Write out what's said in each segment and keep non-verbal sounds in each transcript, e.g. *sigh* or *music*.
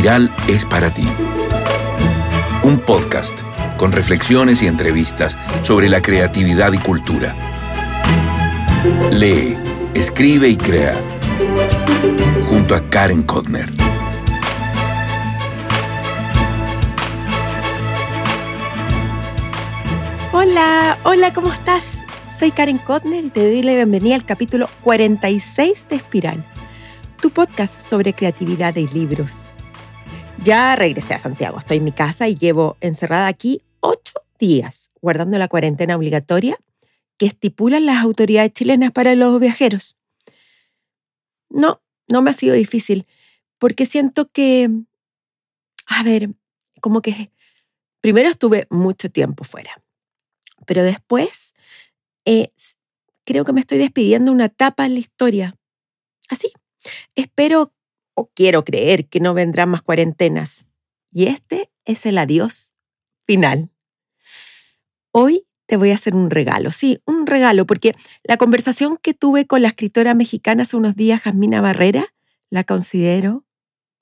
Espiral es para ti. Un podcast con reflexiones y entrevistas sobre la creatividad y cultura. Lee, escribe y crea. Junto a Karen Kodner. Hola, hola, ¿cómo estás? Soy Karen Kotner y te doy la bienvenida al capítulo 46 de Espiral, tu podcast sobre creatividad y libros. Ya regresé a Santiago, estoy en mi casa y llevo encerrada aquí ocho días, guardando la cuarentena obligatoria que estipulan las autoridades chilenas para los viajeros. No, no me ha sido difícil, porque siento que, a ver, como que primero estuve mucho tiempo fuera, pero después eh, creo que me estoy despidiendo una etapa en la historia. Así. Espero quiero creer que no vendrán más cuarentenas. Y este es el adiós final. Hoy te voy a hacer un regalo, sí, un regalo, porque la conversación que tuve con la escritora mexicana hace unos días, Jasmina Barrera, la considero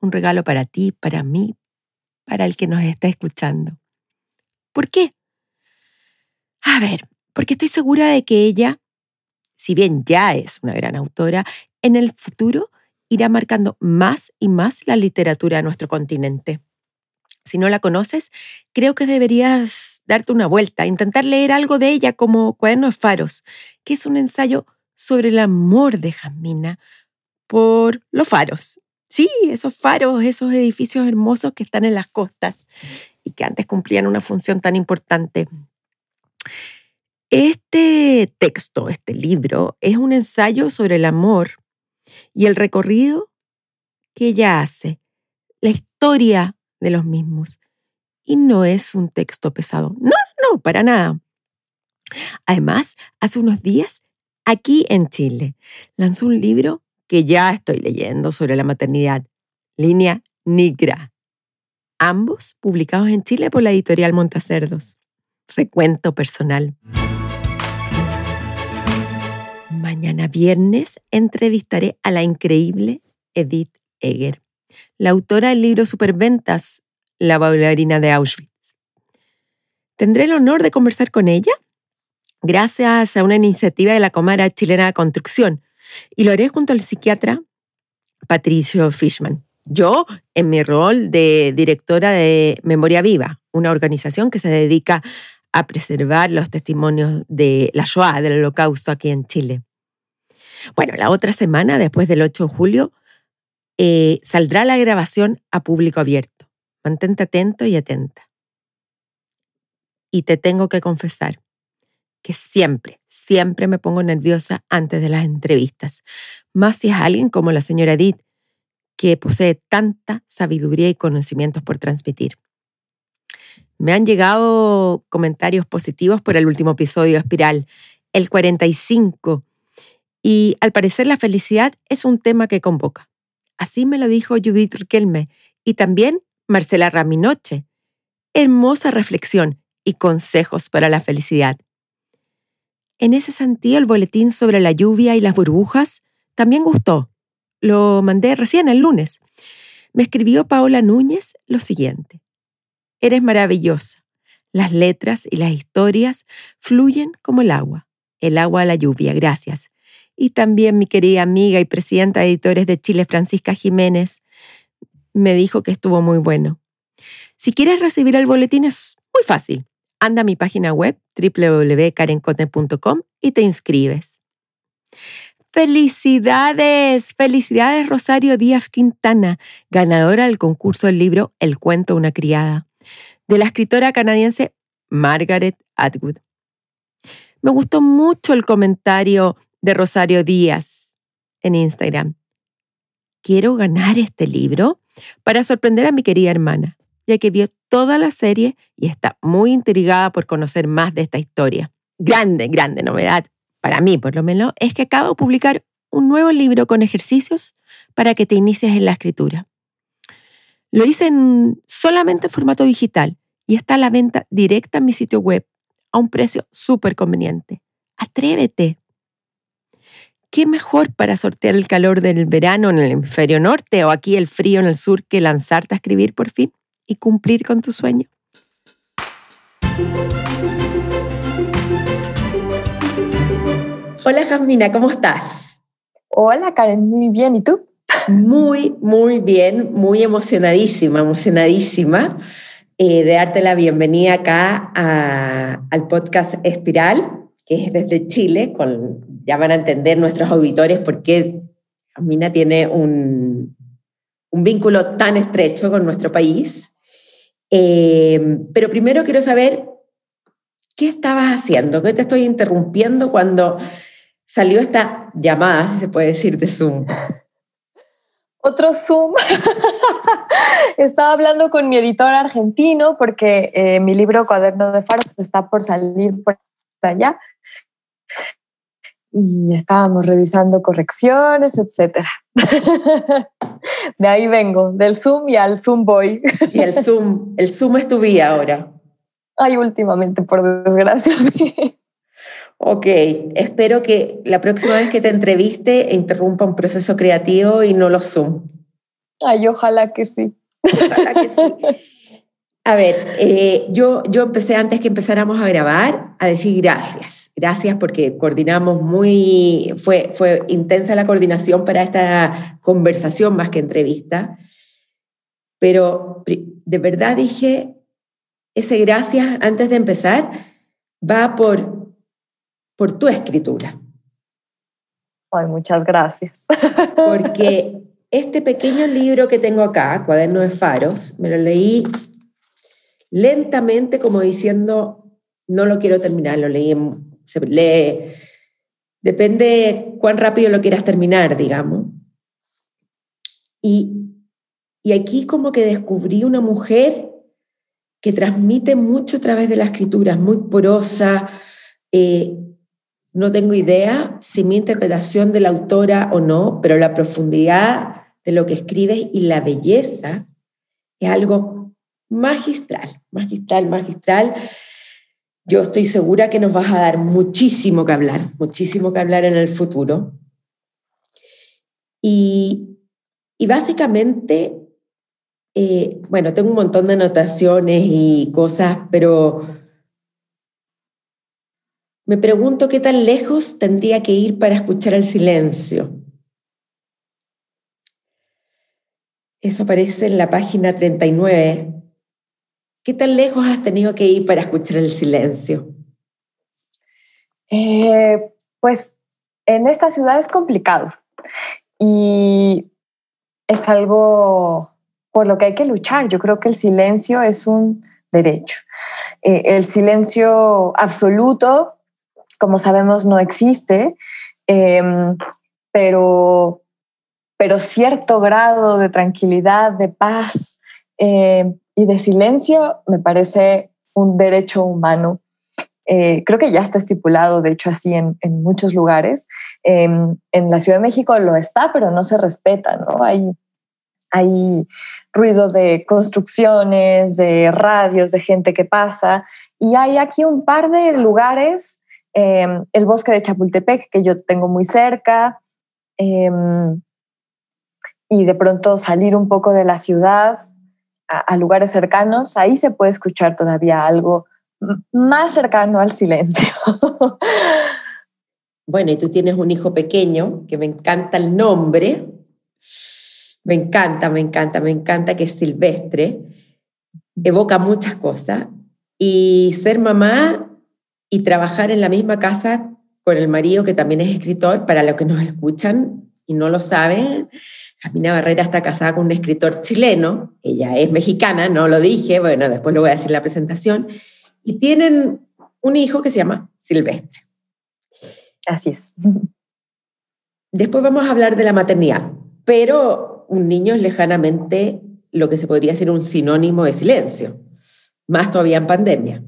un regalo para ti, para mí, para el que nos está escuchando. ¿Por qué? A ver, porque estoy segura de que ella, si bien ya es una gran autora, en el futuro irá marcando más y más la literatura de nuestro continente. Si no la conoces, creo que deberías darte una vuelta, intentar leer algo de ella como Cuadernos Faros, que es un ensayo sobre el amor de Jasmina por los faros. Sí, esos faros, esos edificios hermosos que están en las costas y que antes cumplían una función tan importante. Este texto, este libro, es un ensayo sobre el amor y el recorrido que ella hace, la historia de los mismos. Y no es un texto pesado. No, no, para nada. Además, hace unos días, aquí en Chile, lanzó un libro que ya estoy leyendo sobre la maternidad, Línea Nigra. Ambos publicados en Chile por la editorial Montacerdos. Recuento personal. Mañana viernes entrevistaré a la increíble Edith Eger, la autora del libro Superventas, La bailarina de Auschwitz. Tendré el honor de conversar con ella gracias a una iniciativa de la Comara Chilena de Construcción y lo haré junto al psiquiatra Patricio Fishman. Yo, en mi rol de directora de Memoria Viva, una organización que se dedica a preservar los testimonios de la Shoah, del Holocausto aquí en Chile. Bueno, la otra semana, después del 8 de julio, eh, saldrá la grabación a público abierto. Mantente atento y atenta. Y te tengo que confesar que siempre, siempre me pongo nerviosa antes de las entrevistas, más si es alguien como la señora Edith, que posee tanta sabiduría y conocimientos por transmitir. Me han llegado comentarios positivos por el último episodio de Espiral, el 45, y al parecer la felicidad es un tema que convoca. Así me lo dijo Judith Riquelme y también Marcela Raminoche. Hermosa reflexión y consejos para la felicidad. En ese sentido, el boletín sobre la lluvia y las burbujas también gustó. Lo mandé recién el lunes. Me escribió Paola Núñez lo siguiente. Eres maravillosa. Las letras y las historias fluyen como el agua. El agua a la lluvia, gracias y también mi querida amiga y presidenta de editores de Chile, Francisca Jiménez, me dijo que estuvo muy bueno. Si quieres recibir el boletín es muy fácil. Anda a mi página web www.karencote.com y te inscribes. ¡Felicidades! ¡Felicidades Rosario Díaz Quintana, ganadora del concurso del libro El cuento de una criada, de la escritora canadiense Margaret Atwood. Me gustó mucho el comentario de Rosario Díaz en Instagram. Quiero ganar este libro para sorprender a mi querida hermana, ya que vio toda la serie y está muy intrigada por conocer más de esta historia. Grande, grande novedad, para mí por lo menos, es que acabo de publicar un nuevo libro con ejercicios para que te inicies en la escritura. Lo hice en, solamente en formato digital y está a la venta directa en mi sitio web a un precio súper conveniente. Atrévete. ¿Qué mejor para sortear el calor del verano en el hemisferio norte o aquí el frío en el sur que lanzarte a escribir por fin y cumplir con tu sueño? Hola Jasmina, ¿cómo estás? Hola Karen, muy bien. ¿Y tú? Muy, muy bien, muy emocionadísima, emocionadísima eh, de darte la bienvenida acá al podcast Espiral, que es desde Chile, ya van a entender nuestros auditores por qué Jasmina tiene un, un vínculo tan estrecho con nuestro país. Eh, pero primero quiero saber, ¿qué estabas haciendo? ¿Qué te estoy interrumpiendo cuando salió esta llamada, si se puede decir, de Zoom? Otro Zoom. *laughs* Estaba hablando con mi editor argentino porque eh, mi libro Cuaderno de Faros está por salir por allá y estábamos revisando correcciones, etc. *laughs* De ahí vengo, del Zoom y al Zoom voy. Y el Zoom, el Zoom es tu vida ahora. Ay, últimamente, por desgracia, *laughs* sí. Ok, espero que la próxima vez que te entreviste interrumpa un proceso creativo y no lo Zoom. Ay, ojalá que sí. Ojalá que sí. *laughs* A ver, eh, yo, yo empecé antes que empezáramos a grabar a decir gracias. Gracias porque coordinamos muy, fue, fue intensa la coordinación para esta conversación más que entrevista. Pero de verdad dije, ese gracias antes de empezar va por por tu escritura. Ay, muchas gracias. Porque *laughs* este pequeño libro que tengo acá, Cuaderno de Faros, me lo leí lentamente como diciendo, no lo quiero terminar, lo leí, se depende cuán rápido lo quieras terminar, digamos. Y, y aquí como que descubrí una mujer que transmite mucho a través de la escritura, muy porosa, eh, no tengo idea si mi interpretación de la autora o no, pero la profundidad de lo que escribes y la belleza es algo magistral, magistral, magistral. Yo estoy segura que nos vas a dar muchísimo que hablar, muchísimo que hablar en el futuro. Y, básicamente, eh, bueno, tengo un montón de anotaciones y cosas, pero me pregunto qué tan lejos tendría que ir para escuchar el silencio. Eso aparece en la página 39. ¿Qué tan lejos has tenido que ir para escuchar el silencio? Eh, pues en esta ciudad es complicado y es algo por lo que hay que luchar. Yo creo que el silencio es un derecho. Eh, el silencio absoluto como sabemos, no existe, em, pero, pero cierto grado de tranquilidad, de paz em, y de silencio me parece un derecho humano. Eh, creo que ya está estipulado, de hecho, así en, muchos lugares. En la Ciudad de México lo está, pero no se respeta, ¿no? Hay, hay ruido de construcciones, de radios, de gente que pasa, y hay aquí un par de lugares Em, el bosque de Chapultepec, que yo tengo muy cerca, em, y de pronto salir un poco de la ciudad a, lugares cercanos, ahí se puede escuchar todavía algo más cercano al silencio. *laughs* Bueno, y tú tienes un hijo pequeño, que me encanta el nombre, me encanta, me encanta, me encanta que es silvestre, evoca muchas cosas, y ser mamá y trabajar en la misma casa con el marido que también es escritor, para los que nos escuchan y no lo saben, Camina Barrera está casada con un escritor chileno, ella es mexicana, no lo dije, bueno, después lo voy a decir en la presentación, y tienen un hijo que se llama Silvestre. Así es. Después vamos a hablar de la maternidad, pero un niño es lejanamente lo que se podría ser un sinónimo de silencio, más todavía en pandemia.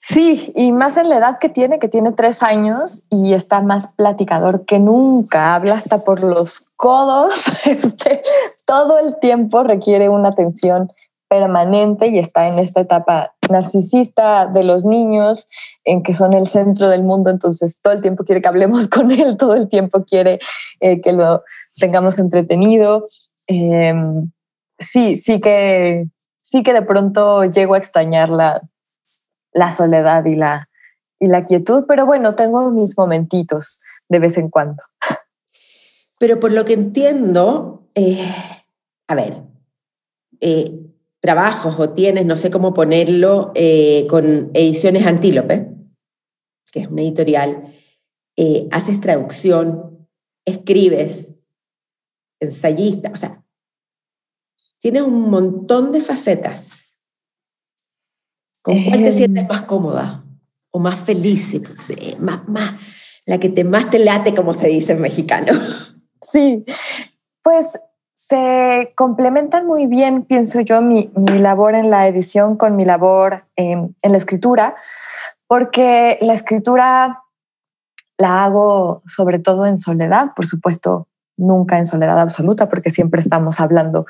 Sí, y más en la edad que tiene, que tiene tres años y está más platicador que nunca, habla hasta por los codos, *laughs* este, todo el tiempo requiere una atención permanente y está en esta etapa narcisista de los niños, en que son el centro del mundo, entonces todo el tiempo quiere que hablemos *laughs* con él, todo el tiempo quiere eh, que lo tengamos entretenido. Em, sí, sí que, sí que de pronto llego a extrañar la, soledad y la, y la quietud, pero bueno, tengo mis momentitos de vez en cuando. Pero por lo que entiendo, eh, a ver, eh, trabajos o tienes, no sé cómo ponerlo, eh, con Ediciones Antílope, que es una editorial, haces traducción, escribes, ensayista, o sea, tienes un montón de facetas. ¿Con cuál te sientes más cómoda o más feliz? Más, más, la que te más te late, como se dice en mexicano. Sí, pues se complementan muy bien, pienso yo, mi, labor en la edición con mi labor en, la escritura, porque la escritura la hago sobre todo en soledad, por supuesto, nunca en soledad absoluta, porque siempre estamos hablando,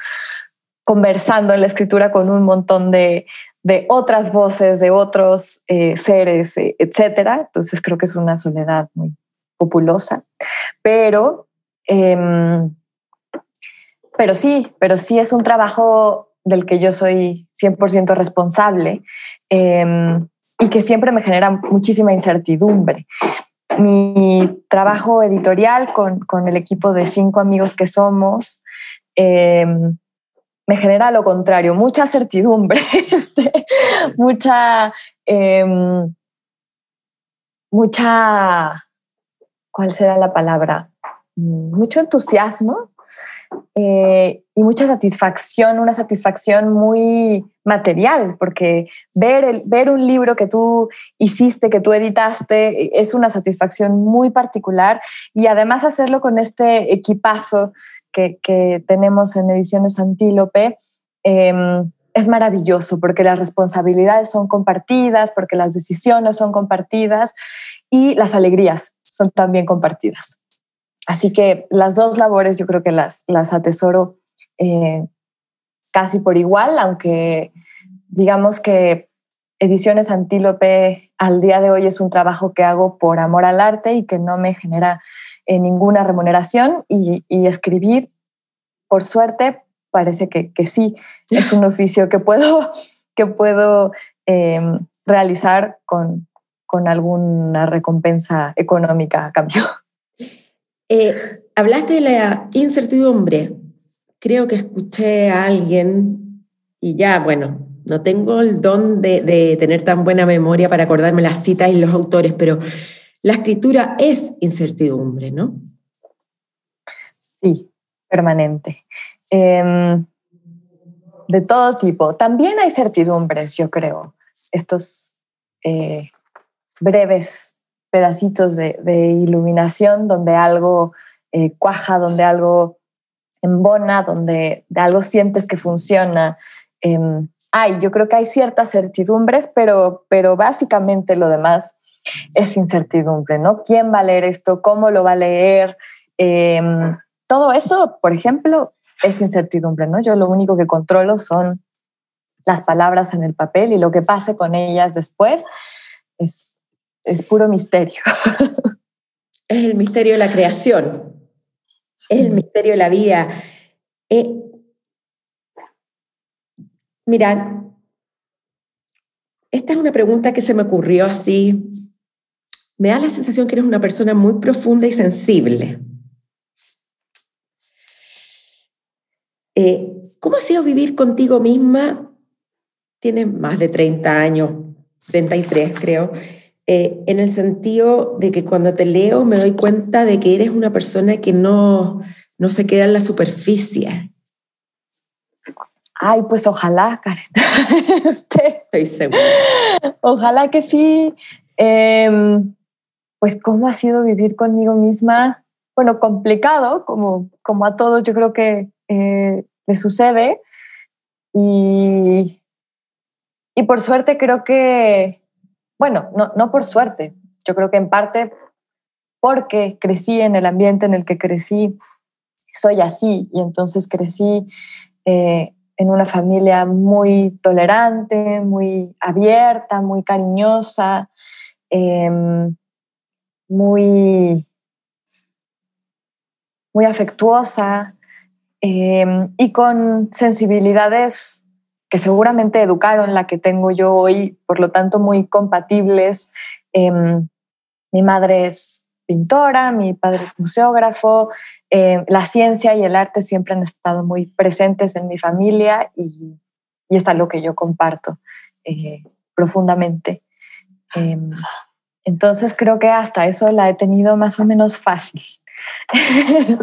conversando en la escritura con un montón de, otras voces, de otros eh, seres, eh, etcétera. Entonces creo que es una soledad muy populosa, pero Em, pero sí, pero sí es un trabajo del que yo soy 100% responsable em, y que siempre me genera muchísima incertidumbre. Mi trabajo editorial con, con el equipo de cinco amigos que somos em, me genera lo contrario, mucha certidumbre, *laughs* este, mucha, mucha, ¿cuál será la palabra? mucho entusiasmo eh, y mucha satisfacción, una satisfacción muy material, porque ver, el, ver un libro que tú hiciste, que tú editaste, es una satisfacción muy particular y además hacerlo con este equipazo que, tenemos en Ediciones Antílope. Em, es maravilloso porque las responsabilidades son compartidas, porque las decisiones son compartidas y las alegrías son también compartidas. Así que las dos labores yo creo que las, las atesoro eh, casi por igual, aunque digamos que Ediciones Antílope al día de hoy es un trabajo que hago por amor al arte y que no me genera eh, ninguna remuneración y, escribir, por suerte, parece que, sí, *laughs* es un oficio que puedo, que puedo em, realizar con, con alguna recompensa económica a cambio. *laughs* Eh, hablaste de la incertidumbre. Creo que escuché a alguien y ya, bueno, no tengo el don de, tener tan buena memoria para acordarme las citas y los autores, pero la escritura es incertidumbre, ¿no? Sí, permanente. Em, de todo tipo. También hay certidumbres, yo creo. Estos eh, breves pedacitos de, iluminación donde algo eh, cuaja, donde algo embona, donde de algo sientes que funciona. Em, hay, yo creo que hay ciertas certidumbres, pero, pero básicamente lo demás es incertidumbre, ¿no? ¿Quién va a leer esto? ¿Cómo lo va a leer? Em, todo eso, por ejemplo, es incertidumbre, ¿no? Yo lo único que controlo son las palabras en el papel y lo que pase con ellas después es, es puro misterio. *laughs* Es el misterio de la creación, es el misterio de la vida. Eh, mira, esta es una pregunta que se me ocurrió así. Me da la sensación que eres una persona muy profunda y sensible. Eh, ¿Cómo ha sido vivir contigo misma? Tienes más de 30 años, 33 creo. Eh, en el sentido de que cuando te leo me doy cuenta de que eres una persona que no, no se queda en la superficie. Ay, pues ojalá, Karen. *laughs* este, Estoy segura. Ojalá que sí. Em, pues cómo ha sido vivir conmigo misma. Bueno, complicado, como, como a todos yo creo que eh, le sucede. Y, y por suerte creo que bueno, no, no por suerte, yo creo que en parte porque crecí en el ambiente en el que crecí, soy así y entonces crecí eh, en una familia muy tolerante, muy abierta, muy cariñosa, em, muy, muy afectuosa em, y con sensibilidades que seguramente educaron la que tengo yo hoy, por lo tanto muy compatibles. Em, mi madre es pintora, mi padre es museógrafo, em, la ciencia y el arte siempre han estado muy presentes en mi familia y, es algo que yo comparto eh, profundamente. Entonces creo que hasta eso la he tenido más o menos fácil. *laughs*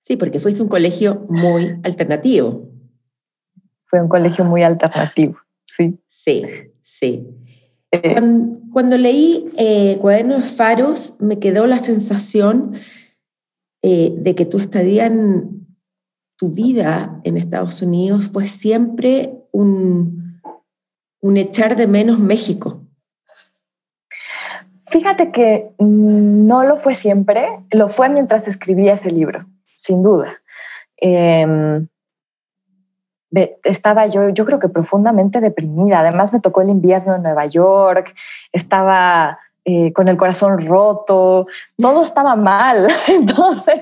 sí, porque fuiste un colegio muy alternativo fue un colegio muy alternativo, sí. Sí, sí. Eh, cuando, leí eh, Cuadernos Faros, me quedó la sensación eh, de que tu estadía en tu vida en Estados Unidos fue siempre un, un echar de menos México. Fíjate que no lo fue siempre, lo fue mientras escribía ese libro, sin duda. Eh, estaba yo, yo creo que profundamente deprimida. Además me tocó el invierno en Nueva York, estaba eh, con el corazón roto, todo estaba mal. *laughs* Entonces,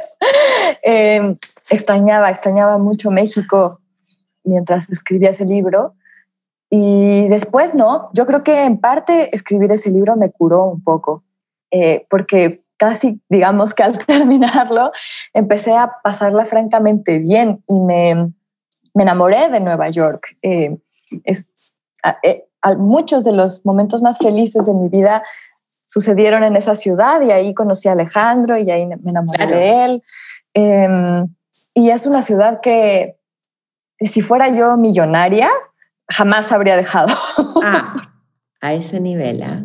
em, extrañaba, extrañaba mucho México mientras escribía ese libro. Y después no, yo creo que en parte escribir ese libro me curó un poco, eh, porque casi digamos que al *laughs* terminarlo empecé a pasarla francamente bien y me, me enamoré de Nueva York. Eh, es, eh, muchos de los momentos más felices de mi vida sucedieron en esa ciudad y ahí conocí a Alejandro y ahí me enamoré de él. Em, y es una ciudad que si fuera yo millonaria, jamás habría dejado. Ah, *laughs* a ese nivel, ¿ah?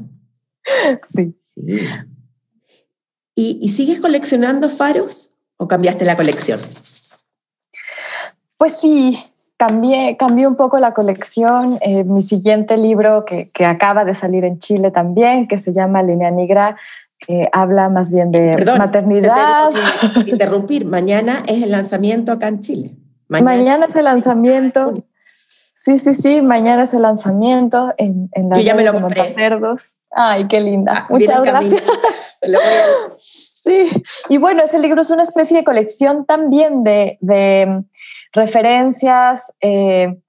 Sí. ¿Y, ¿Y sigues coleccionando faros o cambiaste la colección? Pues sí, cambié, cambié un poco la colección. Eh, mi siguiente libro, que, acaba de salir en Chile también, que se llama Línea Negra, habla más bien de maternidad. Interrumpir, mañana es el lanzamiento acá en Chile. Mañana, es el lanzamiento. Sí, sí, sí, mañana es el lanzamiento en, en la Yo ya me lo compré. Cerdos. Ay, qué linda. Ah, Muchas gracias. *laughs* Sí, y bueno, ese libro es una especie de colección también de, de referencias eh,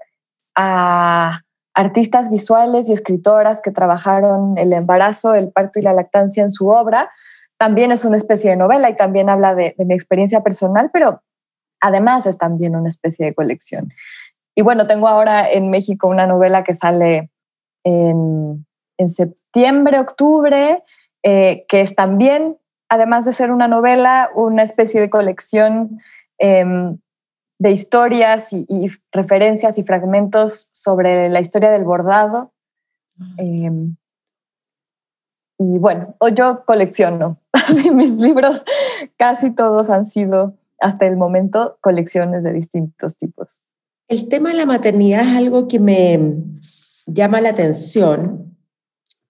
a artistas visuales y escritoras que trabajaron el embarazo, el parto y la lactancia en su obra. También es una especie de novela y también habla de, mi experiencia personal, pero además es también una especie de colección. Y bueno, tengo ahora en México una novela que sale en, septiembre, octubre, eh, que es también, además de ser una novela, una especie de colección em, de historias y, referencias y fragmentos sobre la historia del bordado. Em, y bueno, yo colecciono. *laughs* Mis libros casi todos han sido, hasta el momento, colecciones de distintos tipos. El tema de la maternidad es algo que me llama la atención,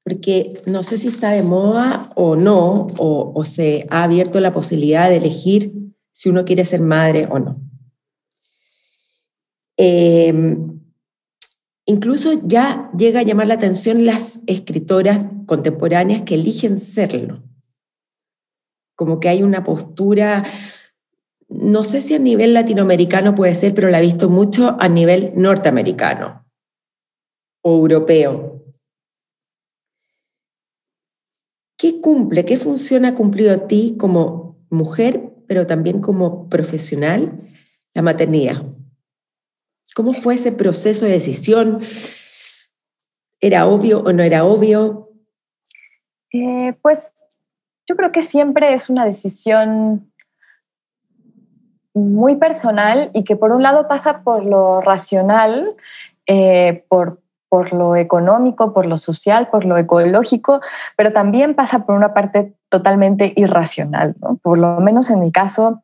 porque no sé si está de moda o no, o, se ha abierto la posibilidad de elegir si uno quiere ser madre o no. Em, incluso ya llega a llamar la atención las escritoras contemporáneas que eligen serlo. Como que hay una postura, no sé si a nivel latinoamericano puede ser, pero la he visto mucho a nivel norteamericano o europeo. ¿Qué cumple, qué función ha cumplido a ti como mujer, pero también como profesional, la maternidad? ¿Cómo fue ese proceso de decisión? ¿Era obvio o no era obvio? Eh, pues yo creo que siempre es una decisión muy personal y que por un lado pasa por lo racional, eh, por, por lo económico, por lo social, por lo ecológico, pero también pasa por una parte totalmente irracional. Por lo menos en mi caso,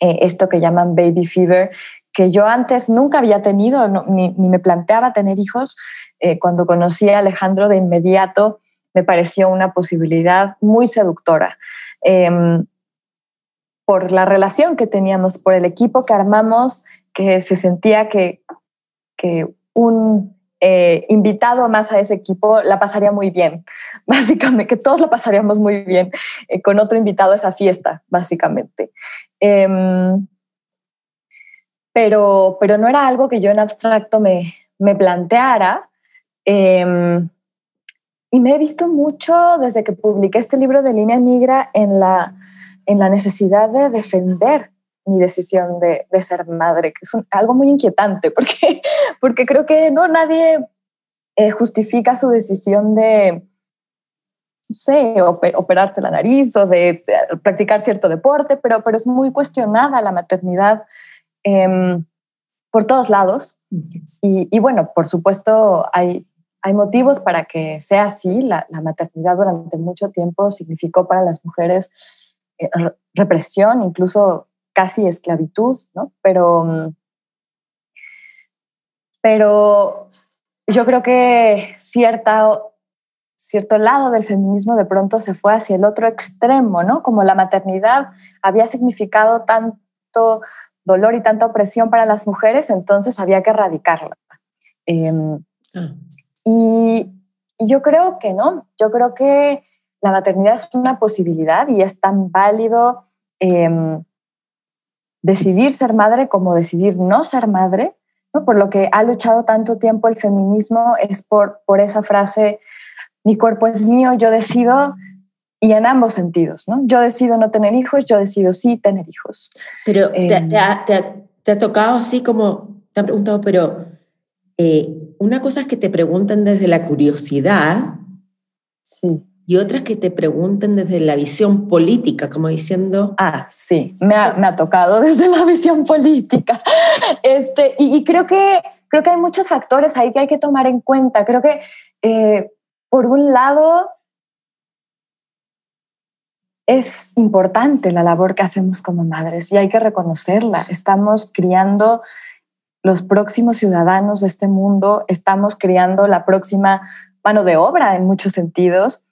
eh, esto que llaman baby fever, que yo antes nunca había tenido, ni, me planteaba tener hijos. Eh, cuando conocí a Alejandro de inmediato me pareció una posibilidad muy seductora. Em, por la relación que teníamos, por el equipo que armamos que se sentía que, que un eh, invitado más a ese equipo la pasaría muy bien, *laughs* básicamente, que todos la pasaríamos muy bien eh, con otro invitado a esa fiesta, básicamente. Em, pero, pero no era algo que yo en abstracto me, me planteara. Em, y me he visto mucho desde que publiqué este libro de Línea Migra en la, en la necesidad de defender mi decisión de, ser madre, que es algo muy inquietante, *laughs* porque, porque creo que no nadie eh, justifica su decisión de, no sé, operarse la nariz o de, practicar cierto deporte, pero, pero es muy cuestionada la maternidad em, por todos lados. Y, bueno, por supuesto, hay, hay motivos para que sea así. La, la maternidad durante mucho tiempo significó para las mujeres eh, represión, incluso casi esclavitud, ¿no? Pero, mm, pero yo creo que cierta, cierto lado del feminismo de pronto se fue hacia el otro extremo, ¿no? Como la maternidad había significado tanto dolor y tanta opresión para las mujeres, entonces había que erradicarla. Em, ah. y, y yo creo que no, yo creo que la maternidad es una posibilidad y es tan válido eh, decidir ser madre como decidir no ser madre, ¿no? por lo que ha luchado tanto tiempo el feminismo, es por, por esa frase, mi cuerpo es mío, yo decido, y en ambos sentidos, ¿no? Yo decido no tener hijos, yo decido sí tener hijos. Pero te, em, ha, tocado así como, te han preguntado, pero eh, una cosa es que te pregunten desde la curiosidad. Sí y otras que te pregunten desde la visión política, como diciendo... Ah, sí, me ha, me ha tocado *laughs* desde la visión política. Este, y, creo, que, creo que hay muchos factores ahí que hay que tomar en cuenta. Creo que, eh, por un lado, es importante la labor que hacemos como madres y hay que reconocerla. Estamos criando los próximos ciudadanos de este mundo, estamos criando la próxima mano de obra en muchos sentidos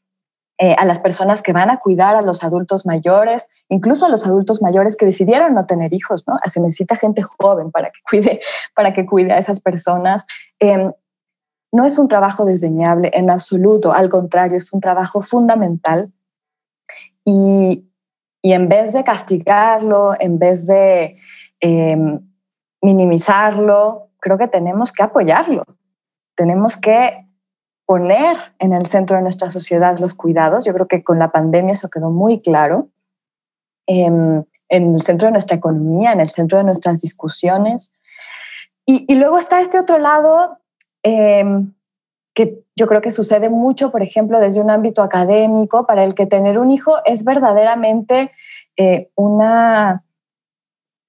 eh, a las personas que van a cuidar a los adultos mayores, incluso a los adultos mayores que decidieron no tener hijos, ¿no? Se necesita gente joven para que *laughs* cuide, para que cuide a esas personas. Em, no es un trabajo desdeñable en absoluto, al contrario, es un trabajo fundamental. Y, en vez de castigarlo, en vez de em, minimizarlo, creo que tenemos que apoyarlo. Tenemos que poner en el centro de nuestra sociedad los cuidados. Yo creo que con la pandemia eso quedó muy claro. Em, en el centro de nuestra economía, en el centro de nuestras discusiones. Y, luego está este otro lado em, que yo creo que sucede mucho, por ejemplo, desde un ámbito académico, para el que tener un hijo es verdaderamente eh, una,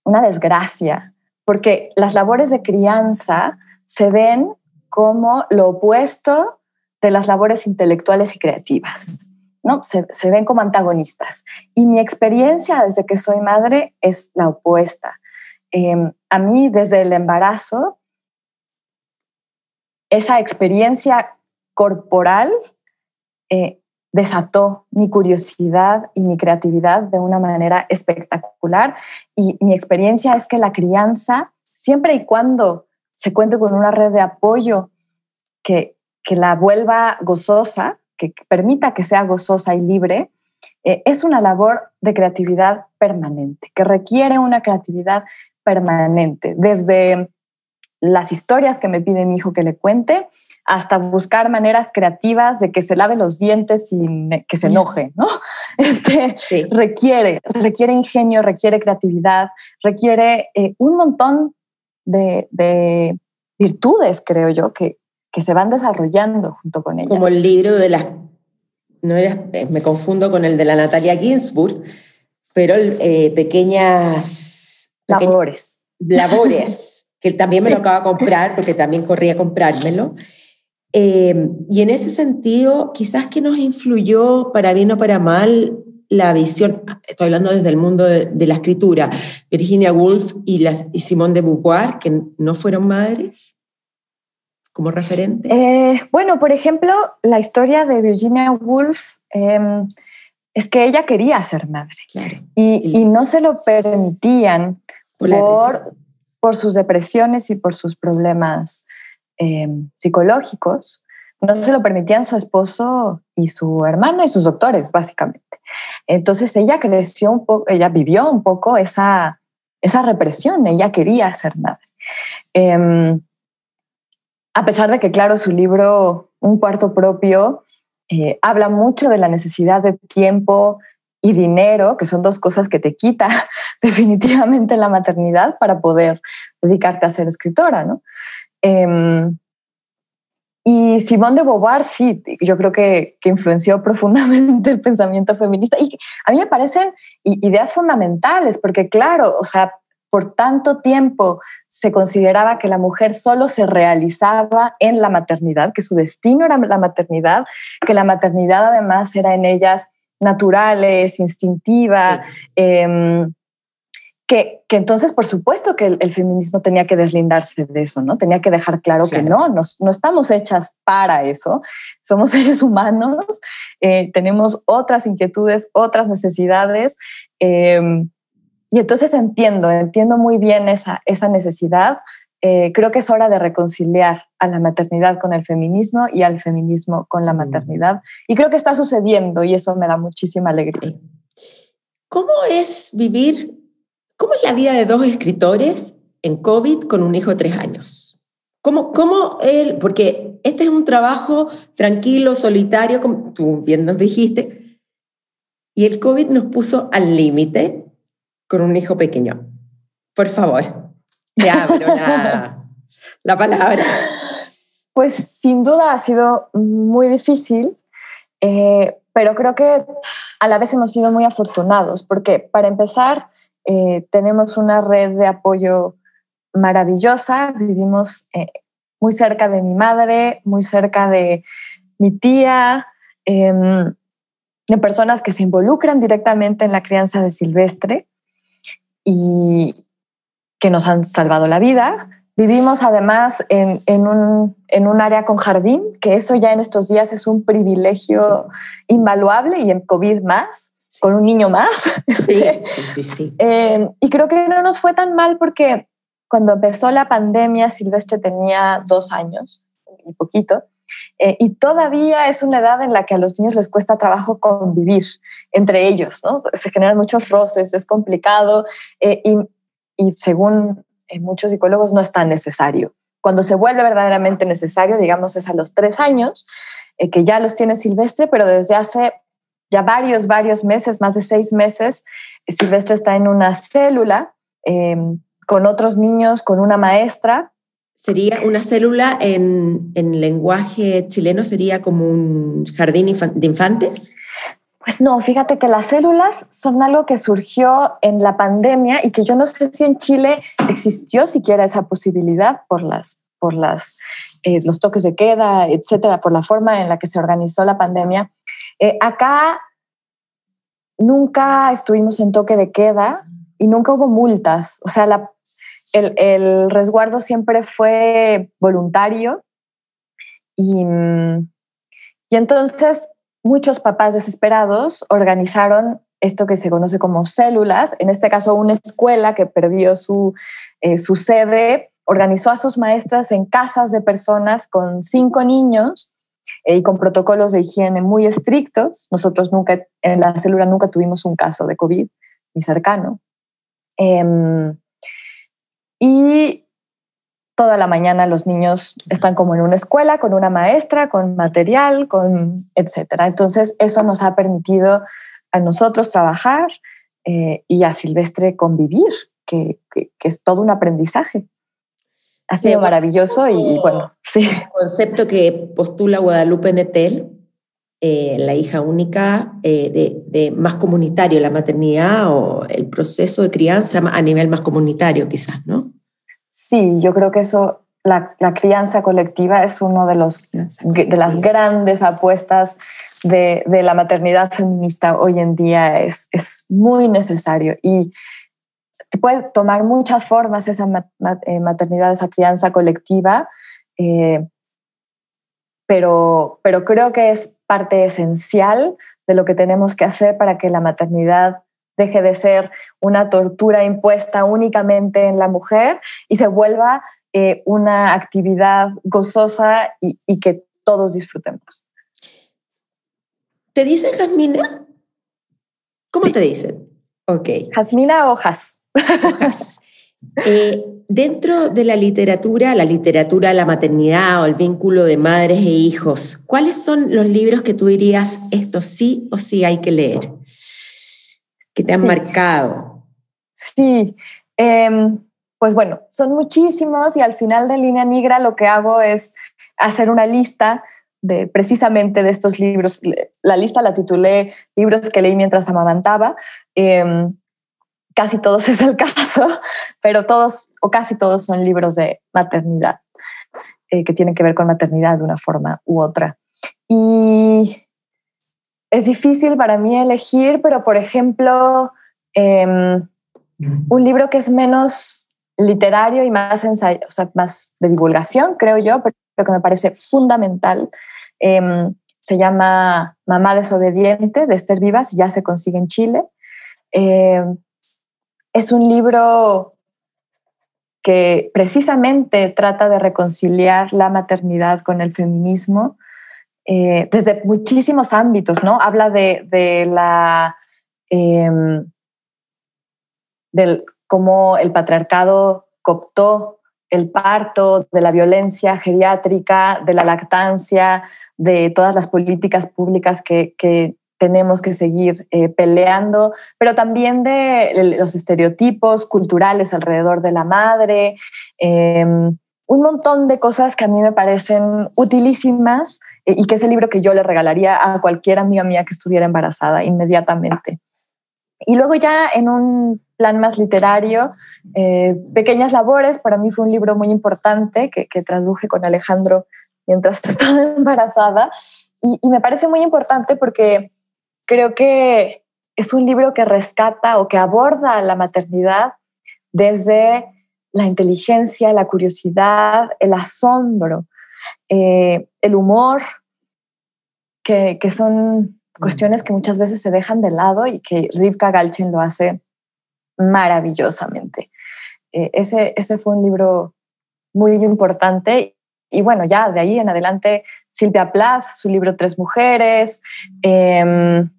una desgracia, porque las labores de crianza se ven como lo opuesto de las labores intelectuales y creativas. ¿no? Se, ven como antagonistas. Y mi experiencia desde que soy madre es la opuesta. Em, a mí, desde el embarazo, esa experiencia corporal eh, desató mi curiosidad y mi creatividad de una manera espectacular. Y mi experiencia es que la crianza, siempre y cuando se cuente con una red de apoyo que, que la vuelva gozosa, que permita que sea gozosa y libre, eh, es una labor de creatividad permanente, que requiere una creatividad permanente, desde las historias que me pide mi hijo que le cuente, hasta buscar maneras creativas de que se lave los dientes y que se enoje, ¿no? *laughs* Este, requiere, requiere ingenio, requiere creatividad, requiere eh, un montón de, de, virtudes, creo yo, que, que se van desarrollando junto con ella. Como el libro de las, no era, eh, me confundo con el de la Natalia Ginsburg, pero eh, pequeñas labores. Labores, que también me lo acaba de comprar porque también corría a comprármelo. Eh, y en ese sentido, quizás que nos influyó para bien o para mal la visión, estoy hablando desde el mundo de, la escritura, Virginia Woolf y, las, y Simone de Beauvoir, que no fueron madres como referente? Eh, bueno, por ejemplo, la historia de Virginia Woolf em, es que ella quería ser madre y, no se lo permitían por, por sus depresiones y por sus problemas em, psicológicos, no se lo permitían su esposo y su hermana y sus doctores, básicamente. Entonces ella creció un poco, ella vivió un poco esa, esa represión, ella quería ser madre. A pesar de que, claro, su libro Un cuarto propio eh, habla mucho de la necesidad de tiempo y dinero, que son dos cosas que te quita *laughs* definitivamente la maternidad para poder dedicarte a ser escritora, ¿no? Em, y Simone de Beauvoir, sí, yo creo que, que, influenció *laughs* profundamente el pensamiento feminista y a mí me parecen ideas fundamentales, porque claro, o sea, por tanto tiempo se consideraba que la mujer solo se realizaba en la maternidad, que su destino era la maternidad, que la maternidad además era en ellas naturales, instintiva, em, que, entonces, por supuesto, que el, feminismo tenía que deslindarse de eso, ¿no? Tenía que dejar claro, que no, no estamos hechas para eso, somos *laughs* seres humanos, eh, tenemos otras inquietudes, otras necesidades. Em, y entonces entiendo, entiendo muy bien esa, esa necesidad. Eh, creo que es hora de reconciliar a la maternidad con el feminismo y al feminismo con la mm. maternidad. Y creo que está sucediendo y eso me da muchísima alegría. ¿Cómo es vivir, cómo es la vida de dos escritores en COVID con un hijo de tres años? ¿Cómo, cómo él, porque este es un trabajo tranquilo, solitario, como tú bien nos dijiste, y el COVID nos puso al límite con un hijo pequeño. Por favor, te abro *laughs* la, palabra. Pues sin duda ha sido muy difícil, eh, pero creo que a la vez hemos sido muy afortunados, porque para empezar, eh, tenemos una red de apoyo maravillosa, vivimos eh, muy cerca de mi madre, muy cerca de mi tía, em, de personas que se involucran directamente en la crianza de Silvestre y que nos han salvado la vida. Vivimos además en, en, un, en, un, área con jardín, que eso ya en estos días es un privilegio invaluable y en COVID más, con un niño más. Sí, *laughs* sí, sí. Eh, y creo que no nos fue tan mal porque cuando empezó la pandemia, Silvestre tenía dos años y poquito. Eh, y todavía es una edad en la que a los niños les cuesta trabajo convivir entre ellos, ¿no? Se generan muchos roces, es complicado eh, y, según eh, muchos psicólogos no es tan necesario. Cuando se vuelve verdaderamente necesario, digamos, es a los tres años, que ya los tiene Silvestre, pero desde hace ya varios, varios meses, más de seis meses, Silvestre está en una célula con otros niños, con una maestra, Sería una célula en, en lenguaje chileno, sería como un jardín de infantes. Pues no, fíjate que las células son algo que surgió en la pandemia y que yo no sé si en Chile existió siquiera esa posibilidad por las por las, eh, los toques de queda, etcétera, por la forma en la que se organizó la pandemia. Eh, acá nunca estuvimos en toque de queda y nunca hubo multas. O sea, la, el, resguardo siempre fue voluntario y, entonces muchos papás desesperados organizaron esto que se conoce como células, en este caso una escuela que perdió su, eh, su sede, organizó a sus maestras en casas de personas con cinco niños eh, y con protocolos de higiene muy estrictos. Nosotros nunca, en la célula nunca tuvimos un caso de COVID ni cercano. Em, y toda la mañana los niños están como en una escuela, con una maestra, con material, con etcétera. Entonces eso nos ha permitido a nosotros trabajar eh, y a Silvestre convivir, que, es todo un aprendizaje. Ha sido maravilloso y, bueno, sí. El *laughs* concepto que postula Guadalupe Netel, eh, la hija única eh, de, de, más comunitario, la maternidad o el proceso de crianza a nivel más comunitario quizás, ¿no? Sí, yo creo que eso, la, crianza colectiva es uno de, los, de las grandes apuestas de, la maternidad feminista hoy en día. Es, es muy necesario y puede tomar muchas formas esa eh, maternidad, esa crianza colectiva, eh, pero, pero creo que es parte esencial de lo que tenemos que hacer para que la maternidad deje de ser una tortura impuesta únicamente en la mujer y se vuelva eh, una actividad gozosa y, que todos disfrutemos. ¿Te dicen Jasmina? ¿Cómo te dicen? Ok. Jasmina Hojas. Hojas. Eh, dentro de la literatura, la literatura, la maternidad o el vínculo de madres e hijos, ¿cuáles son los libros que tú dirías, esto sí o sí hay que leer? Que te han marcado. Sí, em, pues bueno, son muchísimos y al final de Línea Negra lo que hago es hacer una lista de precisamente de estos libros. La lista la titulé Libros que leí mientras amamantaba. Em, casi todos *laughs* es el caso, pero todos o casi todos son libros de maternidad, eh, que tienen que ver con maternidad de una forma u otra. Y es difícil para mí elegir, pero por ejemplo, em, un libro que es menos literario y más, o sea, más de divulgación, creo yo, pero que me parece fundamental. Em, se llama Mamá desobediente de Esther Vivas, ya se consigue en Chile. Em, es un libro que precisamente trata de reconciliar la maternidad con el feminismo eh, desde muchísimos ámbitos, ¿no? Habla de, la em, del cómo el patriarcado cooptó el parto, de la violencia geriátrica, de la lactancia, de todas las políticas públicas que, tenemos que seguir eh, peleando, pero también de los estereotipos culturales alrededor de la madre, em, un montón de cosas que a mí me parecen utilísimas eh, y que es el libro que yo le regalaría a cualquier amiga mía que estuviera embarazada inmediatamente. Y luego ya en un plan más literario, eh, Pequeñas Labores, para mí fue un libro muy importante que, que traduje con Alejandro mientras *laughs* estaba embarazada. Y, y, me parece muy importante porque creo que es un libro que rescata o que aborda la maternidad desde la inteligencia, la curiosidad, el asombro, eh, el humor, que, son mm. cuestiones que muchas veces se dejan de lado y que Rivka Galchen lo hace maravillosamente. Eh, ese, ese fue un libro muy importante y bueno, ya de ahí en adelante Silvia Plath, su libro Tres Mujeres, em,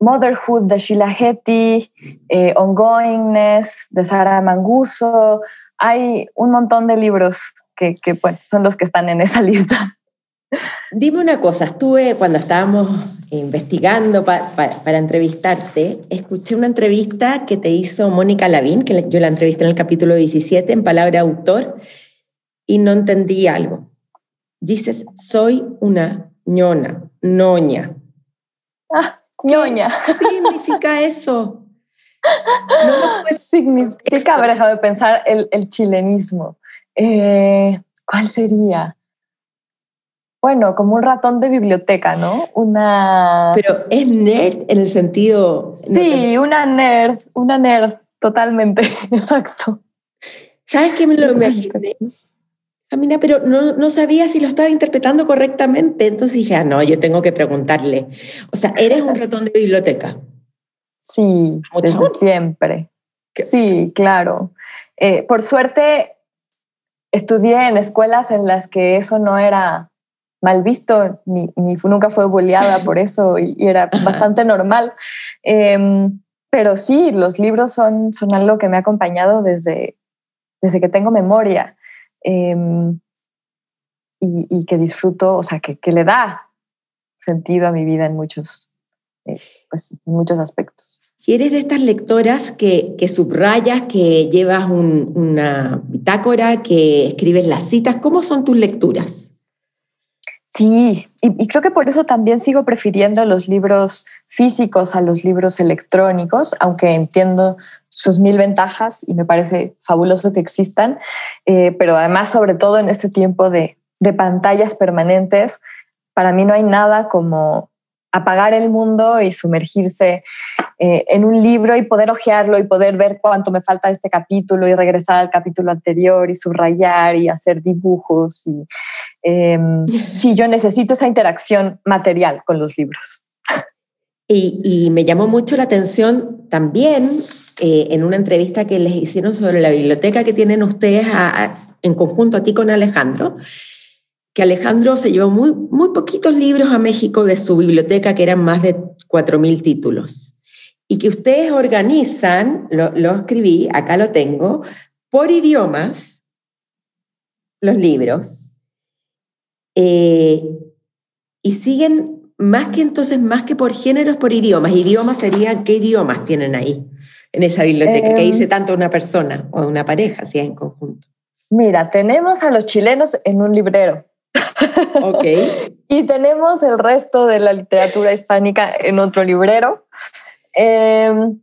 Motherhood de Sheila Hetty, eh, Ongoingness de Sara Manguso. Hay un montón de libros que, son los que están en esa *laughs* lista. Dime una cosa, estuve cuando estábamos investigando para entrevistarte, escuché una entrevista que te hizo Mónica Lavín, que yo la entrevisté en el capítulo 17 en Palabra Autor, y no entendí algo. Dices, soy una ñona, noña. Ñoña. ¿Qué significa eso? No lo significa, haber dejado de pensar el, el chilenismo. Eh, ¿Cuál sería? Bueno, como un ratón de biblioteca, ¿no? Una. Pero es nerd en el sentido. Sí, una nerd, una nerd, totalmente, *laughs* exacto. ¿Sabes qué me lo imaginé? Pero no, no, sabía si lo estaba interpretando correctamente. Entonces dije, ah, no, yo tengo que preguntarle. O sea, ¿eres un ratón de biblioteca? Sí, desde siempre. Sí, claro. Eh, por suerte, estudié en escuelas en las que eso no era mal visto, ni, ni nunca fue boleada por eso y, era bastante normal. Em, pero sí, los libros son, son algo que me ha acompañado desde, desde que tengo memoria. Em, y, que disfruto, o sea, que, que, le da sentido a mi vida en muchos, eh, pues, en muchos aspectos. ¿Y eres de estas lectoras que, que subrayas, que llevas una bitácora, que escribes las citas? ¿Cómo son tus lecturas? Sí, y, y, creo que por eso también sigo prefiriendo los libros físicos a los libros electrónicos, aunque entiendo sus mil ventajas y me parece fabuloso que existan, eh, pero además sobre todo en este tiempo de, de pantallas permanentes, para mí no hay nada como apagar el mundo y sumergirse eh, en un libro y poder hojearlo y poder ver cuánto me falta este capítulo y regresar al capítulo anterior y subrayar y hacer dibujos. Y, em, *laughs* sí, yo necesito esa interacción material con los libros. Y, me llamó mucho la atención también eh, en una entrevista que les hicieron sobre la biblioteca que tienen ustedes en conjunto a ti con Alejandro, que Alejandro se llevó muy, muy poquitos libros a México de su biblioteca, que eran más de 4.000 títulos, y que ustedes organizan, lo, lo escribí, acá lo tengo, por idiomas, los libros, eh, y siguen más que entonces, más que por géneros, por idiomas. Idiomas serían, ¿qué idiomas tienen ahí en esa biblioteca? ¿Qué dice em. tanto una persona o una pareja, si es en conjunto? Mira, tenemos a los chilenos en un librero. *laughs* Ok. y tenemos el resto de la literatura hispánica en otro librero. Em,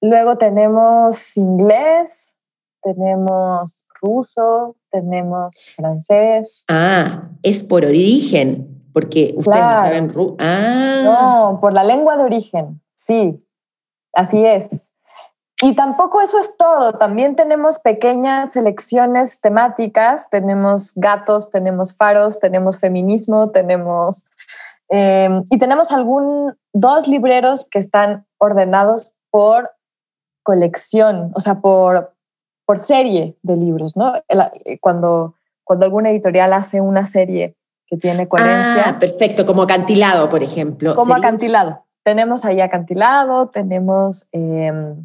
luego tenemos inglés, tenemos ruso, tenemos francés. Ah, es por origen, porque ustedes no saben ruso. Ah. No, por la lengua de origen, sí, así es. Y tampoco eso es todo, también tenemos pequeñas selecciones temáticas, tenemos gatos, tenemos faros, tenemos feminismo, tenemos... Em, y tenemos algún, dos libreros que están ordenados por colección, o sea, por, por serie de libros, ¿no? Eh, cuando, cuando alguna editorial hace una serie que tiene coherencia. Ah, perfecto, como acantilado, por ejemplo. Como acantilado. Tenemos ahí acantilado, tenemos... Em,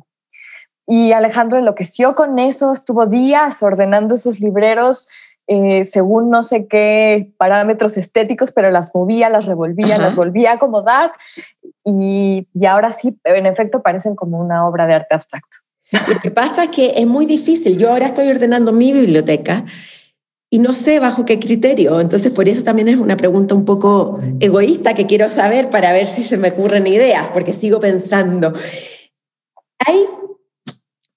y Alejandro enloqueció con eso, estuvo días ordenando esos libreros eh, según no sé qué parámetros estéticos, pero las movía, las revolvía, las volvía a acomodar y, y, ahora sí, en efecto, parecen como una obra de arte abstracto. Lo que pasa es que es muy difícil. Yo ahora estoy ordenando mi biblioteca y no sé bajo qué criterio. Entonces, por eso también es una pregunta un poco egoísta que quiero saber para ver si se me ocurren ideas, porque sigo pensando. Hay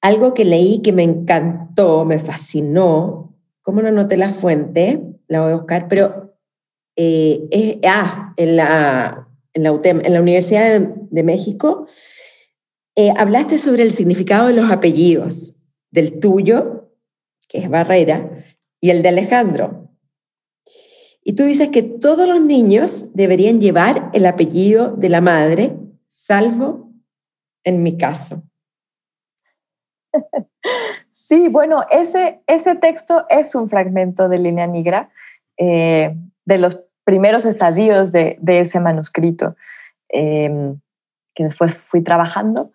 algo que leí que me encantó, me fascinó, ¿cómo no noté la fuente? La voy a buscar, pero eh, es, ah, en la, en la UTEM, en la Universidad de, México, eh, hablaste sobre el significado de los apellidos, del tuyo, que es Barrera, y el de Alejandro. Y tú dices que todos los niños deberían llevar el apellido de la madre, salvo en mi caso. *laughs* Sí, bueno, ese, ese texto es un fragmento de Línea Negra, eh, de los primeros estadios de, ese manuscrito, em, que después fui trabajando,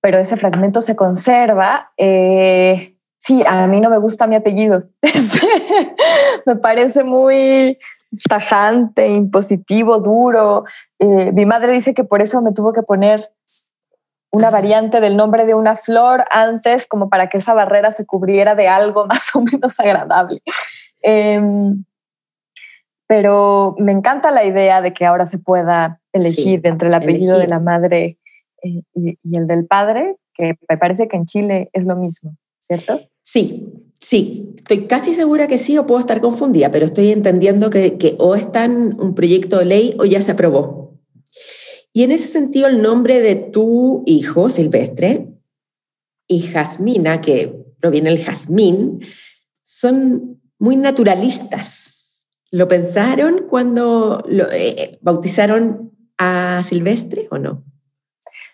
pero ese fragmento se conserva. Eh, sí, a mí no me gusta mi apellido. *laughs* me parece muy tajante, impositivo, duro. Eh, mi madre dice que por eso me tuvo que poner una variante del nombre de una flor antes, como para que esa barrera se cubriera de algo *laughs* más o menos agradable. Em, pero me encanta la idea de que ahora se pueda elegir entre el apellido de la madre eh, y, el del padre, que me parece que en Chile es lo mismo, ¿cierto? Sí, sí, estoy casi segura que sí o puedo estar confundida, pero estoy entendiendo que, que o está en un proyecto de ley o ya se aprobó. Y en ese sentido, el nombre de tu hijo, Silvestre, y Jasmina, que proviene del jazmín, son muy naturalistas. ¿Lo pensaron cuando lo, eh, bautizaron a Silvestre o no?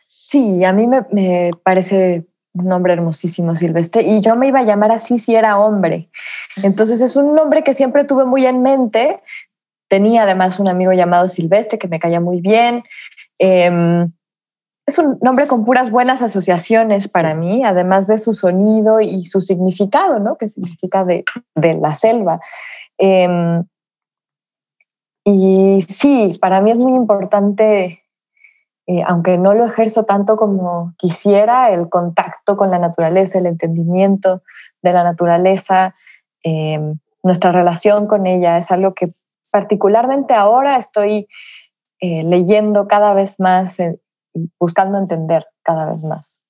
Sí, a mí me, me, parece un nombre hermosísimo, Silvestre, y yo me iba a llamar así si era hombre. Entonces es un nombre que siempre tuve muy en mente. Tenía además un amigo llamado Silvestre que me caía muy bien. Em, es un nombre con puras buenas asociaciones para mí, además de su sonido y su significado, ¿no? Que significa de, la selva. Em, y sí, para mí es muy importante, eh, aunque no lo ejerzo tanto como quisiera, el contacto con la naturaleza, el entendimiento de la naturaleza, em, nuestra relación con ella es algo que particularmente ahora estoy eh, leyendo cada vez más eh, y buscando entender cada vez más.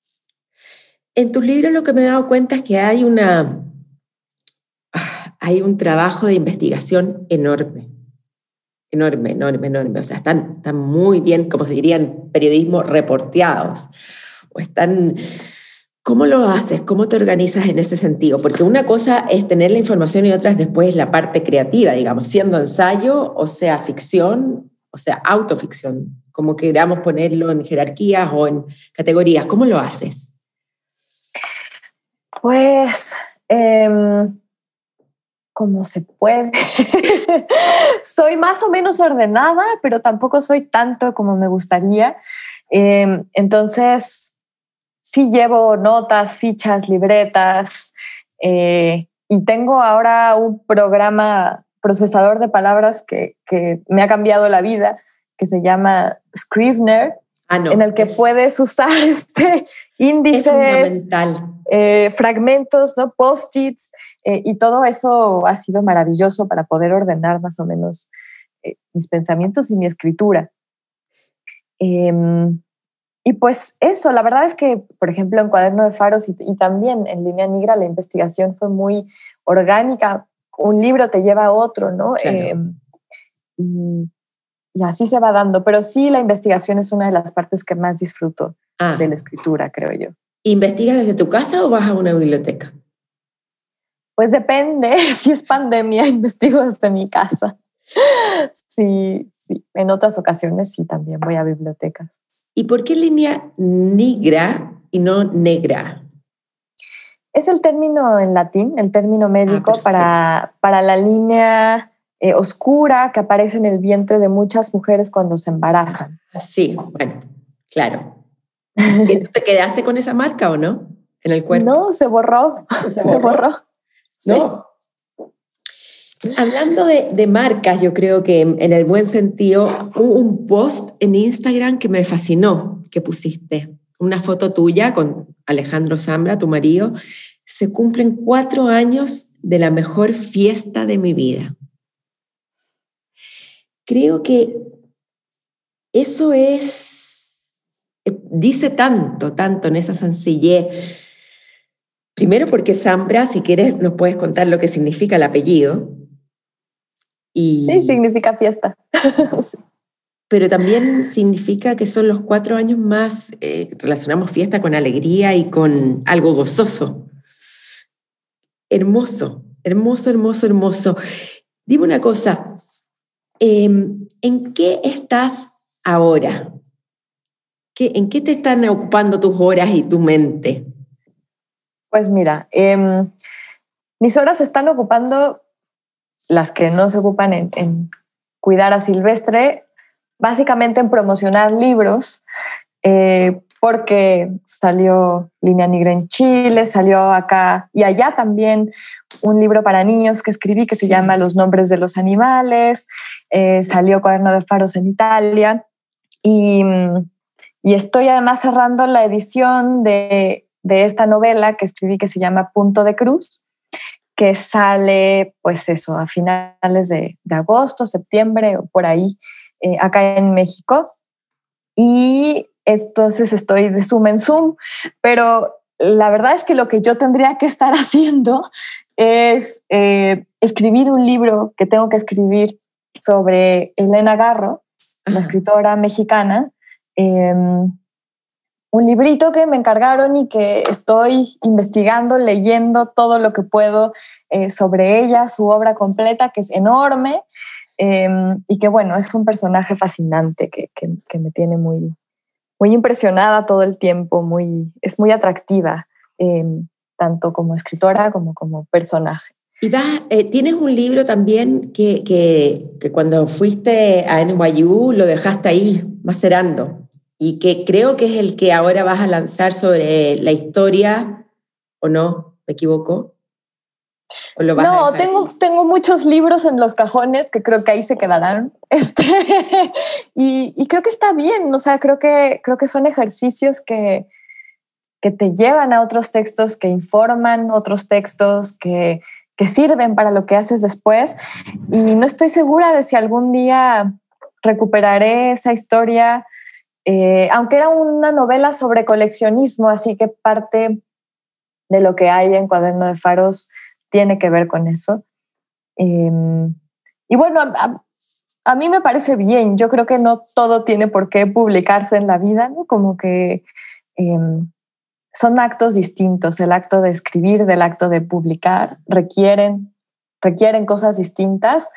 En tu libro lo que me he dado cuenta es que hay una ah, hay un trabajo de investigación enorme, enorme, enorme, enorme. O sea, están, están muy bien, como se dirían, periodismo reporteados. O están, ¿Cómo lo haces? ¿Cómo te organizas en ese sentido? Porque una cosa es tener la información y otra es después la parte creativa, digamos, siendo ensayo, o sea, ficción, o sea, autoficción. como queramos ponerlo en jerarquías o en categorías. ¿Cómo lo haces? Pues, em, como se puede. *laughs* soy más o menos ordenada, pero tampoco soy tanto como me gustaría. Em, entonces, sí llevo notas, fichas, libretas eh, y tengo ahora un programa procesador de palabras que, que, me ha cambiado la vida, que se llama Scrivener, ah, en el que puedes usar *laughs* este índices, eh, fragmentos, ¿no? post-its, eh, y todo eso ha sido maravilloso para poder ordenar más o menos mis pensamientos y mi escritura. Em, y pues eso, la verdad es que, por ejemplo, en Cuaderno de Faros y, también en Línea Negra, la investigación fue muy orgánica. Un libro te lleva a otro, ¿no? Em, y, así se va dando. Pero sí, la investigación es una de las partes que más disfruto ah. de la escritura, creo yo. ¿Investigas desde tu casa o vas a una biblioteca? Pues depende. *laughs* Si es pandemia, *laughs* investigo desde mi casa. Sí, sí. En otras ocasiones sí, también voy a bibliotecas. ¿Y por qué línea negra y no negra? Es el término en latín, el término médico ah, para, para la línea eh, oscura que aparece en el vientre de muchas mujeres cuando se embarazan. Ah, sí, bueno, claro. ¿Te quedaste con esa marca o no? En el cuerpo. No, se borró. *laughs* Se, borró. No. Hablando de, marcas, yo creo que en, el buen sentido, un, post en Instagram que me fascinó, que pusiste, una foto tuya con Alejandro Zambra, tu marido, se cumplen cuatro años de la mejor fiesta de mi vida. Creo que eso es, eh, dice tanto, tanto en esa sencillez. Primero porque Zambra, si quieres, nos puedes contar lo que significa el apellido sí, significa fiesta. *laughs* Pero también significa que son los cuatro años más, eh, relacionamos fiesta con alegría y con algo gozoso. Hermoso, hermoso, hermoso, hermoso. Dime una cosa, em, ¿en qué estás ahora? ¿Qué, ¿En qué te están ocupando tus horas y tu mente? Pues mira, em, mis horas están ocupando las que no se ocupan en, cuidar a Silvestre, básicamente en promocionar libros, eh, porque salió Línea Negra en Chile, salió acá y allá también un libro para niños que escribí que se llama Los nombres de los animales, eh, salió Cuaderno de Faros en Italia y, estoy además cerrando la edición de, de esta novela que escribí que se llama Punto de Cruz, que sale, pues eso, a finales de, agosto, septiembre o por ahí, eh, acá en México. Y entonces estoy de Zoom en Zoom, pero la verdad es que lo que yo tendría que estar *laughs* haciendo es eh, escribir un libro que tengo que escribir sobre Elena Garro, la escritora mexicana. Em, un librito que me encargaron y que estoy investigando, leyendo todo lo que puedo eh, sobre ella, su obra completa, que es enorme em, y que bueno, es un personaje fascinante que, que, me tiene muy, muy impresionada todo el tiempo, muy, es muy atractiva, em, tanto como escritora como como personaje. Y eh, tienes un libro también que, que, que cuando fuiste a NYU lo dejaste ahí, macerando y que creo que es el que ahora vas a lanzar sobre la historia, ¿o no? ¿Me equivoco? No, tengo, tengo muchos libros en los cajones que creo que ahí se quedarán. *laughs* Este, y, creo que está bien, o sea, creo que, creo que son ejercicios que, que te llevan a otros textos, que informan otros textos, que, que sirven para lo que haces después. Y no estoy segura de si algún día recuperaré esa historia eh, aunque era una novela sobre coleccionismo, así que parte de lo que hay en Cuaderno de Faros tiene que ver con eso. Em, y bueno, a, mí me parece bien, yo creo que no todo tiene por qué publicarse en la vida, ¿no? como que em, son actos distintos, el acto de escribir del acto de publicar requieren, requieren cosas distintas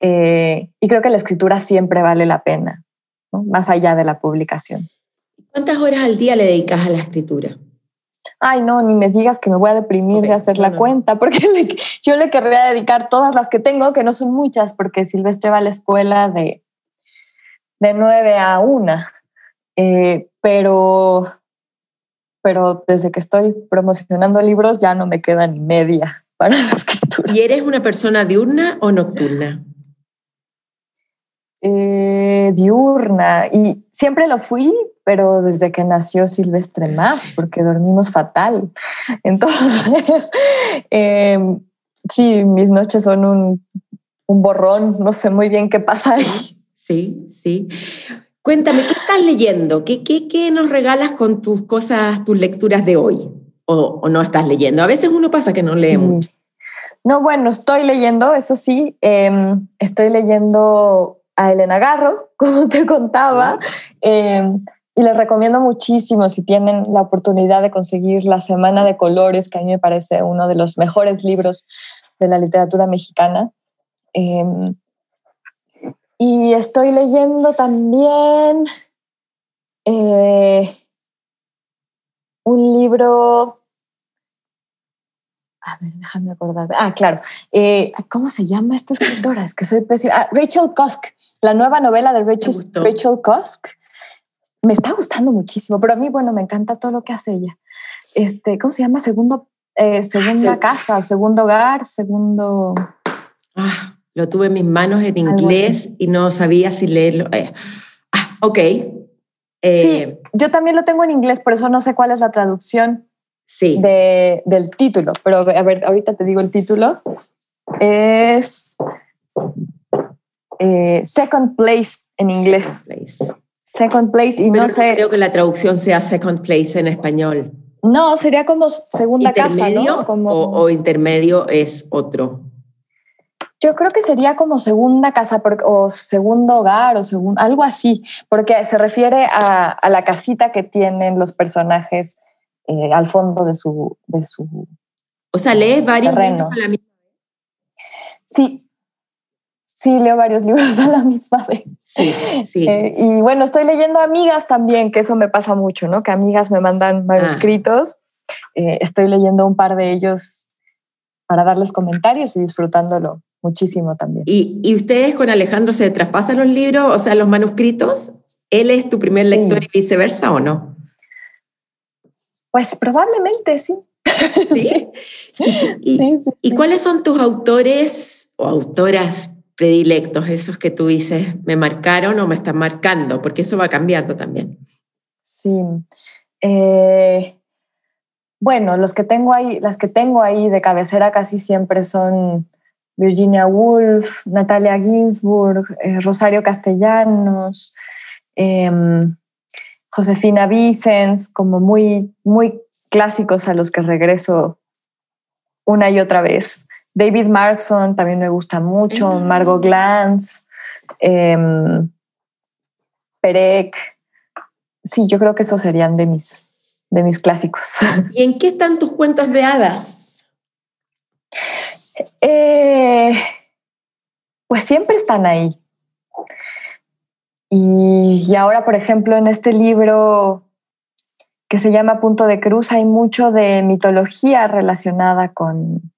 eh, y creo que la escritura siempre vale la pena. más allá de la publicación. ¿Cuántas horas al día le dedicas a la escritura? Ay, no, ni me digas que me voy a deprimir de hacer la cuenta, *laughs* porque yo le querría dedicar todas las que tengo, que no son muchas, porque Silvestre va a la escuela de, de 9 a 1. Eh, pero, pero desde que estoy promocionando libros ya no me queda ni media para *laughs* la escritura. ¿Y eres una persona diurna o nocturna? Eh, diurna y siempre lo fui, pero desde que nació Silvestre más, porque dormimos fatal. *laughs* Entonces, *laughs* em, sí, mis noches son un, un, borrón, no sé muy bien qué pasa ahí. Sí, sí. Cuéntame, ¿qué estás leyendo? ¿Qué, qué, qué nos regalas con tus cosas, tus lecturas de hoy? ¿O, o no estás leyendo? A veces uno pasa que no lee mucho. No, bueno, estoy leyendo, eso sí, em, estoy leyendo a Elena Garro, *laughs* como te contaba, em, y les recomiendo muchísimo si tienen la oportunidad de conseguir La Semana de Colores, que a mí me parece uno de los mejores libros de la literatura mexicana. Em, y estoy leyendo también eh, un libro a ver, déjame acordar. Ah, claro. Eh, ¿Cómo se llama esta escritora? Es que soy pésima. Ah, Rachel Cusk, la nueva novela de Rachel, Rachel Cusk. Me está gustando muchísimo, pero a mí, bueno, me encanta todo lo que hace ella. Este, ¿Cómo se llama? Segundo, eh, segunda ah, casa, segundo hogar, segundo... Ah, lo tuve en mis manos en inglés y no sabía si leerlo. Eh, ah, ok. sí, yo también lo tengo en inglés, por eso no sé cuál es la traducción sí. de, del título, pero a ver, ahorita te digo el título. Es eh, Second Place en inglés. Second Place, y no, sé. Creo que la traducción sea Second Place en español. No, sería como segunda casa, ¿no? Como... O, intermedio es otro. Yo creo que sería como segunda casa o segundo hogar o segundo, algo así, porque se refiere a, a, la casita que tienen los personajes eh, al fondo de su, de su O sea, lees varios libros a la misma vez. Sí, sí, leo varios *laughs* libros a la misma vez. Sí, sí. Eh, y bueno, estoy leyendo amigas también, que eso me pasa mucho, ¿no? Que amigas me mandan manuscritos. Ah. Eh, estoy leyendo un par de ellos para darles comentarios y disfrutándolo muchísimo también. ¿Y, ¿Y, ustedes con Alejandro se traspasan los libros, o sea, los manuscritos? ¿Él es tu primer lector y viceversa o no? Pues probablemente sí. *laughs* ¿Sí? ¿Y, cuáles son tus autores o autoras predilectos, esos que tú dices, me marcaron o me están marcando? Porque eso va cambiando también. Sí. Eh, bueno, los que tengo ahí, las que tengo ahí de cabecera casi siempre son Virginia Woolf, Natalia Ginsburg, eh, Rosario Castellanos, em, Josefina Vicens, como muy, muy clásicos a los que regreso una y otra vez. David Markson también me gusta mucho, Margot Glantz, em, Perec. Sí, yo creo que esos serían de mis, de mis clásicos. *laughs* ¿Y en qué están tus cuentos de hadas? Eh, pues siempre están ahí. Y, ahora, por ejemplo, en este libro que se llama Punto de Cruz, hay mucho de mitología relacionada con,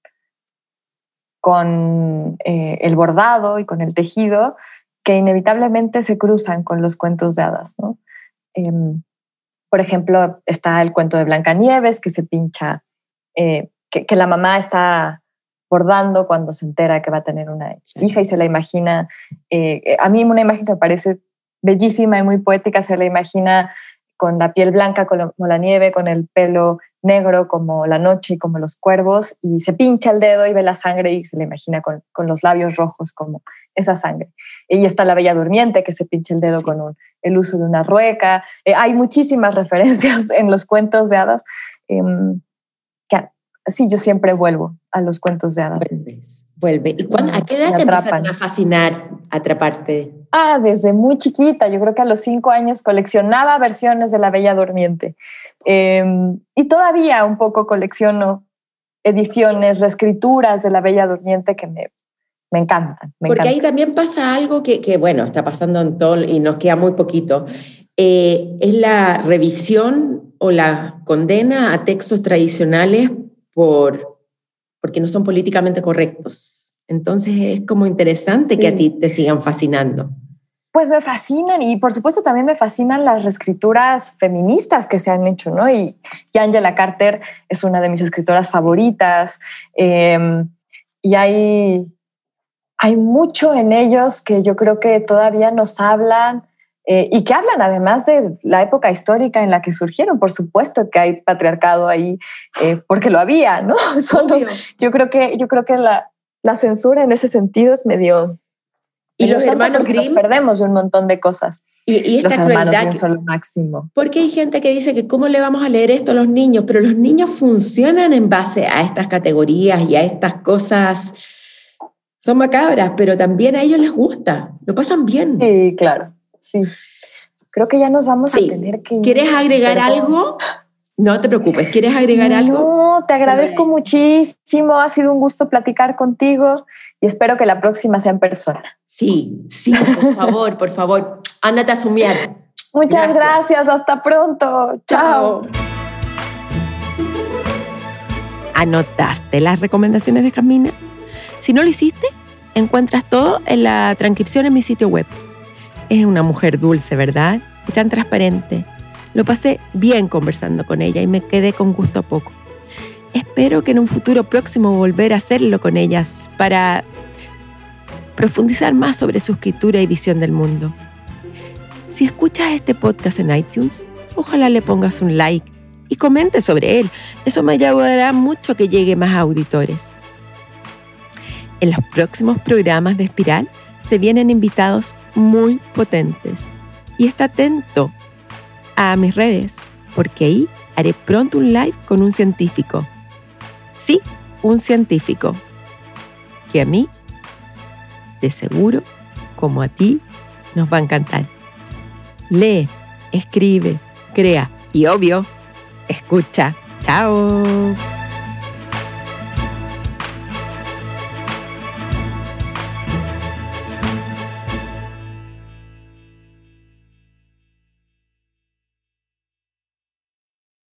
con eh, el bordado y con el tejido, que inevitablemente se cruzan con los cuentos de hadas. Em, por ejemplo, está el cuento de Blancanieves, que se pincha, eh, que, que, la mamá está bordando cuando se entera que va a tener una hija y se la imagina. Eh, a mí una imagen que me parece bellísima y muy poética, se la imagina con la piel blanca como la nieve, con el pelo negro como la noche y como los cuervos, y se pincha el dedo y ve la sangre y se la imagina con, los labios rojos como esa sangre. Y está la Bella Durmiente que se pincha el dedo con el uso de una rueca. Eh, hay muchísimas *laughs* referencias en los cuentos de hadas. Em, que, sí, yo siempre vuelvo a los cuentos de hadas. Vuelve. ¿Y a qué edad te a fascinar, atraparte? Ah, desde muy chiquita. Yo creo que a los cinco años coleccionaba versiones de La Bella Durmiente. Em, y todavía un poco colecciono ediciones, reescrituras de La Bella Durmiente que me, me encanta. Porque ahí también pasa algo que, que, bueno, está pasando en todo y nos queda muy poquito. Eh, es la revisión o la condena a textos tradicionales por, porque no son políticamente correctos. Entonces es como interesante que a ti te sigan fascinando. Pues me fascinan y por supuesto también me fascinan las reescrituras feministas que se han hecho, ¿no? Y, Angela Carter es una de mis escritoras favoritas em, y hay, hay mucho en ellos que yo creo que todavía nos hablan eh, y que hablan además de la época histórica en la que surgieron. Por supuesto que hay patriarcado ahí eh, porque lo había, ¿no? *laughs* yo creo que, yo creo que la, la censura en ese sentido es medio y los hermanos Grimm. Nos perdemos de un montón de cosas. Y, esta los crueldad. son lo máximo. Porque hay gente que dice que cómo le vamos a leer esto a los niños, pero los niños funcionan en base a estas categorías y a estas cosas. Son macabras, pero también a ellos les gusta, lo pasan bien. Sí, claro. Sí. Creo que ya nos vamos a tener que. ¿Quieres agregar algo? *laughs* No te preocupes, ¿quieres agregar algo? No, te agradezco muchísimo, ha sido un gusto platicar contigo y espero que la próxima sea en persona. Sí, sí, por favor, por favor, ándate a sumiar. Muchas gracias. hasta pronto. Chao. ¿Anotaste las recomendaciones de Camina? Si no lo hiciste, encuentras todo en la transcripción en mi sitio web. Es una mujer dulce, ¿verdad? Y tan transparente lo pasé bien conversando con ella y me quedé con gusto a poco. Espero que en un futuro próximo volver a hacerlo con ellas para profundizar más sobre su escritura y visión del mundo. Si escuchas este podcast en iTunes, ojalá le pongas un like y comente sobre él. Eso me ayudará mucho que llegue más auditores. En los próximos programas de Espiral se vienen invitados muy potentes. Y está atento a mis redes, porque ahí haré pronto un live con un científico. Sí, un científico. Que a mí, de seguro, como a ti, nos va a encantar. Lee, escribe, crea y obvio, escucha. Chao.